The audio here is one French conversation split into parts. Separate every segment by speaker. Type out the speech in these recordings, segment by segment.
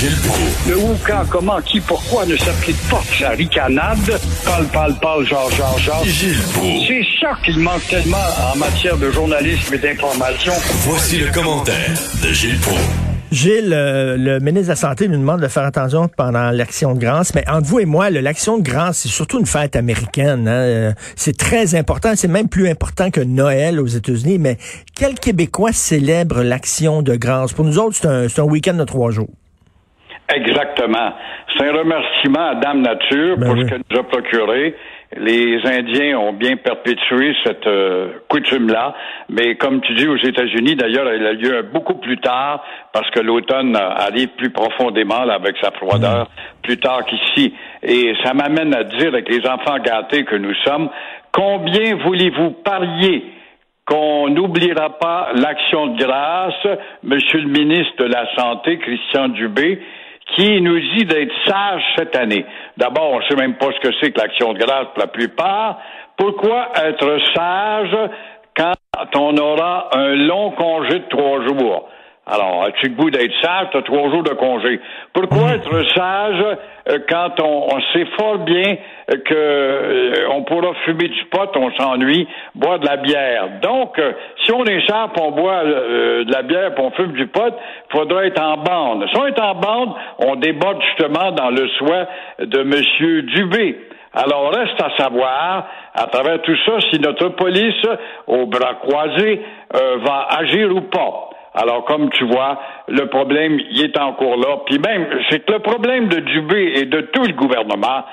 Speaker 1: Gilles
Speaker 2: Le où, quand, comment, qui, pourquoi ne s'applique pas la ricanade? Parle, parle, parle, genre, genre, genre.
Speaker 1: Gilles Proulx.
Speaker 2: C'est ça qu'il manque tellement en matière de journalisme et d'information.
Speaker 1: Voici le commentaire de Gilles Proulx.
Speaker 3: Gilles, euh, le ministre de la Santé nous demande de faire attention pendant l'Action de grâce, mais entre vous et moi, l'Action de grâce, c'est surtout une fête américaine. hein. Euh, C'est très important, c'est même plus important que Noël aux États-Unis, mais quel Québécois célèbre l'Action de grâce? Pour nous autres, c'est un, c'est un week-end de trois jours.
Speaker 2: Exactement. C'est un remerciement à Dame Nature
Speaker 3: Ben
Speaker 2: pour
Speaker 3: oui.
Speaker 2: ce qu'elle nous a procuré. Les Indiens ont bien perpétué cette euh, coutume-là, mais comme tu dis aux États-Unis, d'ailleurs, elle a lieu beaucoup plus tard parce que l'automne arrive plus profondément là, avec sa froideur plus tard qu'ici. Et ça m'amène à dire avec les enfants gâtés que nous sommes, combien voulez-vous parier qu'on n'oubliera pas l'action de grâce, Monsieur le ministre de la Santé, Christian Dubé, qui nous dit d'être sage cette année. D'abord, on ne sait même pas ce que c'est que l'action de grâce pour la plupart. Pourquoi être sage quand on aura un long congé de trois jours? Alors, as-tu le goût d'être sage? Tu as trois jours de congé. Pourquoi être sage euh, quand on, on sait fort bien euh, que euh, on pourra fumer du pot, on s'ennuie, boire de la bière? Donc, euh, si on est sage, on boit euh, de la bière, puis on fume du pot, il faudra être en bande. Si on est en bande, on déborde justement dans le souhait de M. Dubé. Alors, reste à savoir, à travers tout ça, si notre police, au bras croisés, euh, va agir ou pas. Alors, comme tu vois, le problème, il est encore là. Puis même, c'est que le problème de Dubé et de tout le gouvernement,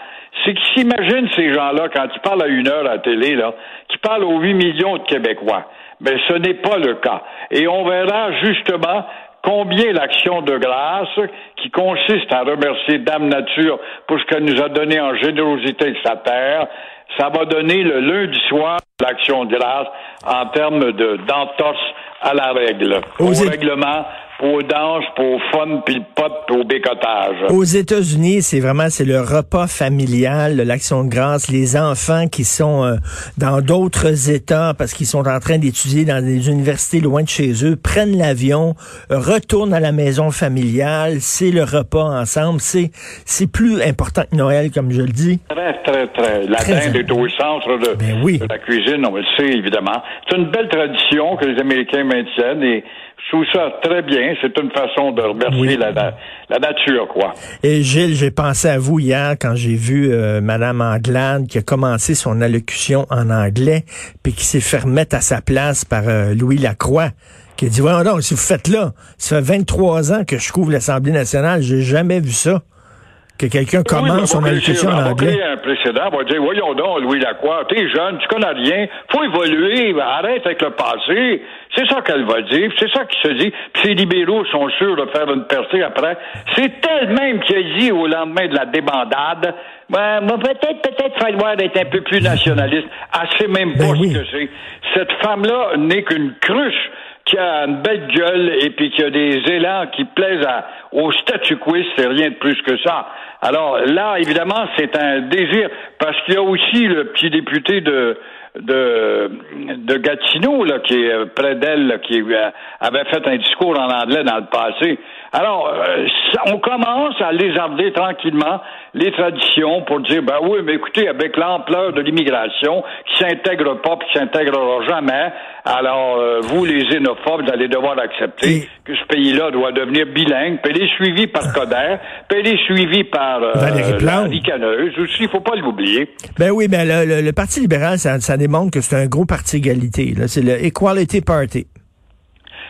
Speaker 2: c'est qu'ils s'imaginent ces gens-là, quand ils parlent à une heure à la télé, là, parlent aux 8 millions de Québécois. Mais ce n'est pas le cas. Et on verra justement combien l'action de grâce, qui consiste à remercier Dame Nature pour ce qu'elle nous a donné en générosité de sa terre, ça va donner le lundi soir l'action de grâce en termes de d'entorse à la règle,
Speaker 3: Aux
Speaker 2: au règlement, aux danses, pour au fun, puis le pot, puis au bécotage.
Speaker 3: Aux États-Unis, c'est vraiment c'est le repas familial, l'action de grâce, les enfants qui sont euh, dans d'autres États parce qu'ils sont en train d'étudier dans des universités loin de chez eux, prennent l'avion, retournent à la maison familiale, c'est le repas ensemble, c'est c'est plus important que Noël comme je le dis.
Speaker 2: Très, très, très. La
Speaker 3: Très
Speaker 2: dinde est au centre de,
Speaker 3: Ben oui.
Speaker 2: de la cuisine, on le sait évidemment. C'est une belle tradition que les Américains maintiennent et je trouve ça très bien. C'est une façon de remercier
Speaker 3: Oui.
Speaker 2: la, la, la nature, quoi.
Speaker 3: Et Gilles, j'ai pensé à vous hier quand j'ai vu euh, Madame Anglade qui a commencé son allocution en anglais, puis qui s'est fait remettre à sa place par euh, Louis Lacroix, qui a dit Voyons donc, si vous faites là, ça fait 23 ans que je couvre l'Assemblée nationale, j'ai jamais vu ça. Que quelqu'un commence
Speaker 2: Oui,
Speaker 3: son allocution en anglais.
Speaker 2: un précédent, va dire, voyons donc, Louis Lacroix, t'es jeune, tu connais rien, faut évoluer, arrête avec le passé. C'est ça qu'elle va dire, c'est ça qui se dit. Puis ces libéraux sont sûrs de faire une percée après. C'est elle-même qui a dit au lendemain de la débandade, ben, peut-être, peut-être falloir être un peu plus nationaliste. Elle sait même pas
Speaker 3: Ben oui.
Speaker 2: ce que c'est. Cette femme-là n'est qu'une cruche qui a une belle gueule et puis qui a des élans qui plaisent à- au statu quo, c'est rien de plus que ça. Alors là, évidemment, c'est un désir parce qu'il y a aussi le petit député de de, de Gatineau là, qui est euh, près d'elle, qui euh, avait fait un discours en anglais dans le passé. Alors, euh, ça- on commence à lézarder tranquillement les traditions pour dire, ben oui, mais écoutez, avec l'ampleur de l'immigration qui s'intègre pas puis qui s'intégrera jamais, alors euh, vous, les xénophobes, vous allez devoir accepter
Speaker 3: Et-
Speaker 2: que ce pays-là doit devenir bilingue, puis elle est suivie par Coder, puis elle est suivie par euh,
Speaker 3: Valérie
Speaker 2: la
Speaker 3: Plante.
Speaker 2: ricaneuse aussi, il faut pas l'oublier.
Speaker 3: Ben oui, ben le, le- le Parti libéral, ça, ça démontre que c'est un gros parti égalité. là. C'est le Equality Party.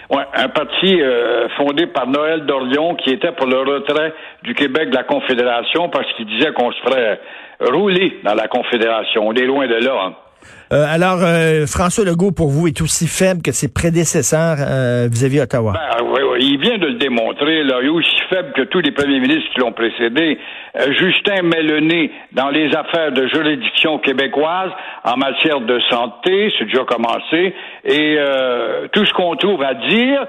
Speaker 2: Ouais, un parti euh, fondé par Noël Dorion qui était pour le retrait du Québec de la Confédération parce qu'il disait qu'on se ferait rouler dans la Confédération. On est loin de là. hein.
Speaker 3: Euh, alors, euh, François Legault, pour vous, est aussi faible que ses prédécesseurs euh, vis-à-vis Ottawa?
Speaker 2: Ben, oui, oui, il vient de le démontrer. Là. Il est aussi faible que tous les premiers ministres qui l'ont précédé. Justin met le nez dans les affaires de juridiction québécoise en matière de santé, c'est déjà commencé. Et tout ce qu'on trouve à dire,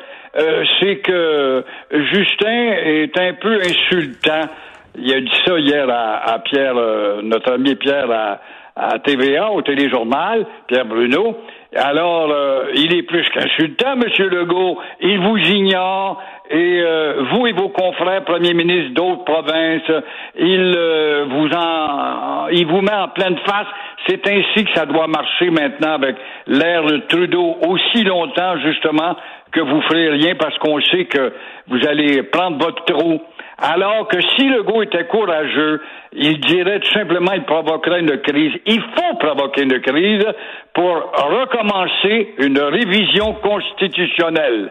Speaker 2: c'est que Justin est un peu insultant. Il a dit ça hier à, à Pierre, notre ami Pierre à à TVA, au téléjournal, Pierre Bruno. Alors, euh, il est plus qu'insultant, Monsieur Legault. Il vous ignore. Et euh, vous et vos confrères premiers ministres d'autres provinces, il euh, vous en, il vous met en pleine face. C'est ainsi que ça doit marcher maintenant avec l'ère de Trudeau aussi longtemps justement que vous ferez rien parce qu'on sait que vous allez prendre votre trou. Alors que si le était courageux, il dirait tout simplement qu'il provoquerait une crise. Il faut provoquer une crise pour recommencer une révision constitutionnelle.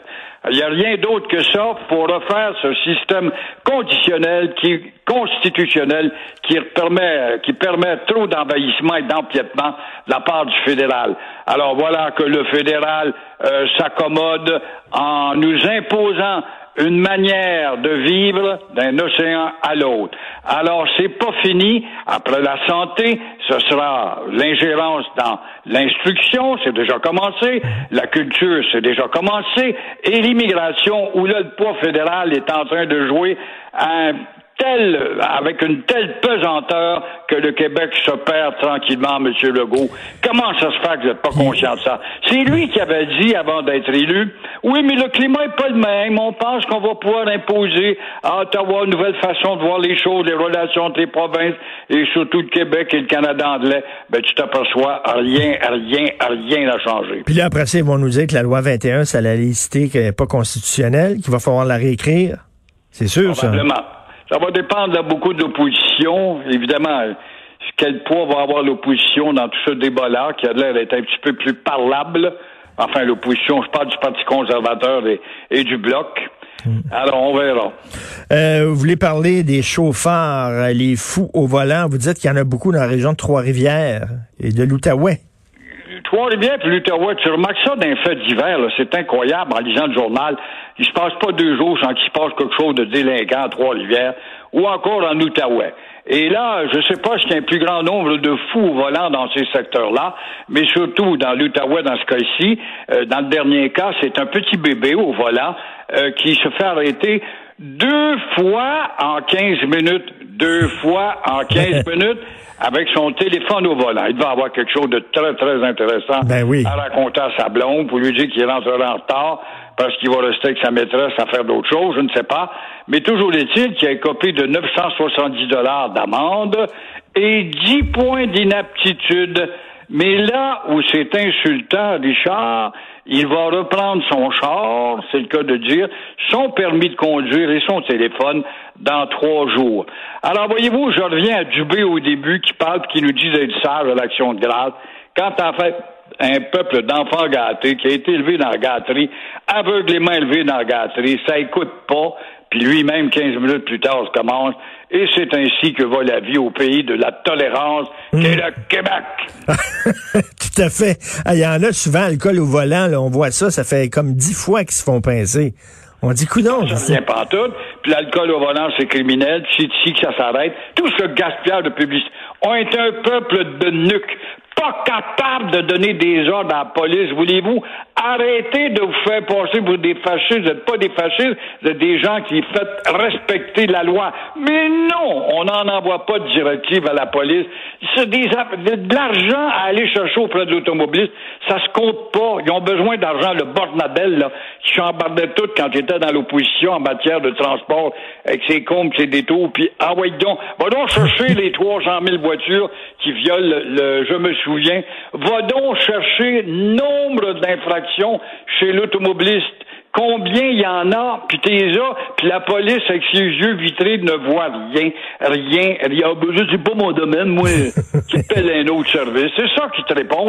Speaker 2: Il n'y a rien d'autre que ça pour refaire ce système conditionnel qui constitutionnel qui permet qui permet trop d'envahissement et d'empiètement de la part du fédéral. Alors voilà que le fédéral euh, s'accommode en nous imposant une manière de vivre d'un océan à l'autre. Alors, c'est pas fini. Après la santé, ce sera l'ingérence dans l'instruction, c'est déjà commencé. La culture, c'est déjà commencé. Et l'immigration, où là, le poids fédéral est en train de jouer un telle, avec une telle pesanteur que le Québec se perd tranquillement, M. Legault. Comment ça se fait que vous n'êtes pas conscient de ça? C'est lui qui avait dit, avant d'être élu, oui, mais le climat n'est pas le même. On pense qu'on va pouvoir imposer à Ottawa une nouvelle façon de voir les choses, les relations entre les provinces et surtout le Québec et le Canada anglais. Ben, tu t'aperçois, rien, rien, rien n'a changé.
Speaker 3: Puis là, après ça, ils vont nous dire que la loi 21, c'est la laïcité qui n'est pas constitutionnelle, qu'il va falloir la réécrire. C'est sûr,
Speaker 2: ça. Ça va dépendre de beaucoup de l'opposition. Évidemment, quel poids va avoir l'opposition dans tout ce débat-là, qui a l'air d'être un petit peu plus parlable. Enfin, l'opposition, je parle du Parti conservateur et, du Bloc. Hmm. Alors, on verra.
Speaker 3: Euh, vous voulez parler des chauffeurs, les fous au volant. Vous dites qu'il y en a beaucoup dans la région de Trois-Rivières et de l'Outaouais.
Speaker 2: Trois-Rivières et l'Outaouais, tu remarques ça d'un fait divers. C'est incroyable en lisant le journal. Il se passe pas deux jours sans qu'il se passe quelque chose de délinquant à Trois-Rivières ou encore en Outaouais. Et là, je ne sais pas s'il y a un plus grand nombre de fous volants dans ces secteurs-là, mais surtout dans l'Outaouais, dans ce cas-ci. Euh, dans le dernier cas, c'est un petit bébé au volant euh, qui se fait arrêter deux fois en 15 minutes. Deux fois en 15 minutes avec son téléphone au volant. Il va avoir quelque chose de très, très intéressant
Speaker 3: ben oui.
Speaker 2: à raconter à sa blonde pour lui dire qu'il rentrera en retard parce qu'il va rester avec sa maîtresse à faire d'autres choses, je ne sais pas. Mais toujours est-il qu'il a copé de 970 dollars d'amende et 10 points d'inaptitude. Mais là où c'est insultant, Richard, il va reprendre son char, c'est le cas de dire, son permis de conduire et son téléphone dans trois jours. Alors, voyez-vous, je reviens à Dubé au début qui parle, qui nous dit d'être sage à l'action de grâce. Quand en fait un peuple d'enfants gâtés qui a été élevé dans la gâterie, aveuglément élevé dans la gâterie, ça écoute pas, puis lui-même, 15 minutes plus tard, se commence. Et c'est ainsi que va la vie au pays de la tolérance, qui est le Québec.
Speaker 3: Tout à fait. Ah, il y en a souvent, alcool au volant, là, on voit ça, ça fait comme dix fois qu'ils se font pincer. On dit coudon.
Speaker 2: Ça vient pas tout. Puis l'alcool au volant, c'est criminel. C'est ici que ça s'arrête. Tout ce gaspillage de publicité. On est un peuple de nuques pas capable de donner des ordres à la police. Voulez-vous? Arrêter de vous faire passer pour des fascistes? Vous n'êtes pas des fascistes, vous êtes des gens qui font respecter la loi. Mais non, on n'en envoie pas de directive à la police. C'est des, de l'argent à aller chercher auprès de l'automobiliste. Ça se compte pas. Ils ont besoin d'argent. Le Bornabel, là, qui chambardait tout quand il était dans l'opposition en matière de transport avec ses comptes, ses détours, puis ah ouais donc, va donc chercher les 300 000 voitures qui violent le, je me souviens, va donc chercher nombre d'infractions chez l'automobiliste combien il y en a, puis t'es là, puis la police avec ses yeux vitrés ne voit rien, rien, rien. Ah, ben, c'est pas mon domaine, moi, qui appelle un autre service. C'est ça qui te répond.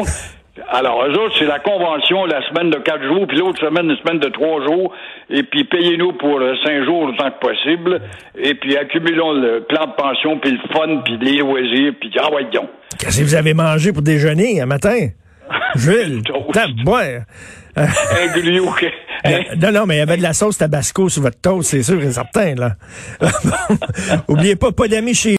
Speaker 2: Alors, eux autres, c'est la convention, la semaine de quatre jours, puis l'autre semaine, une semaine de trois jours, et puis payez-nous pour euh, cinq jours autant que possible, et puis accumulons le plan de pension, puis le fun, puis les loisirs, puis ah ouais, donc.
Speaker 3: Qu'est-ce que vous avez mangé pour déjeuner un matin? Jules, boire.
Speaker 2: Un glio, ok. Hein?
Speaker 3: Non, non, mais il y avait de la sauce tabasco sur votre toast, c'est sûr et certain, là. Oubliez pas, pas d'amis chez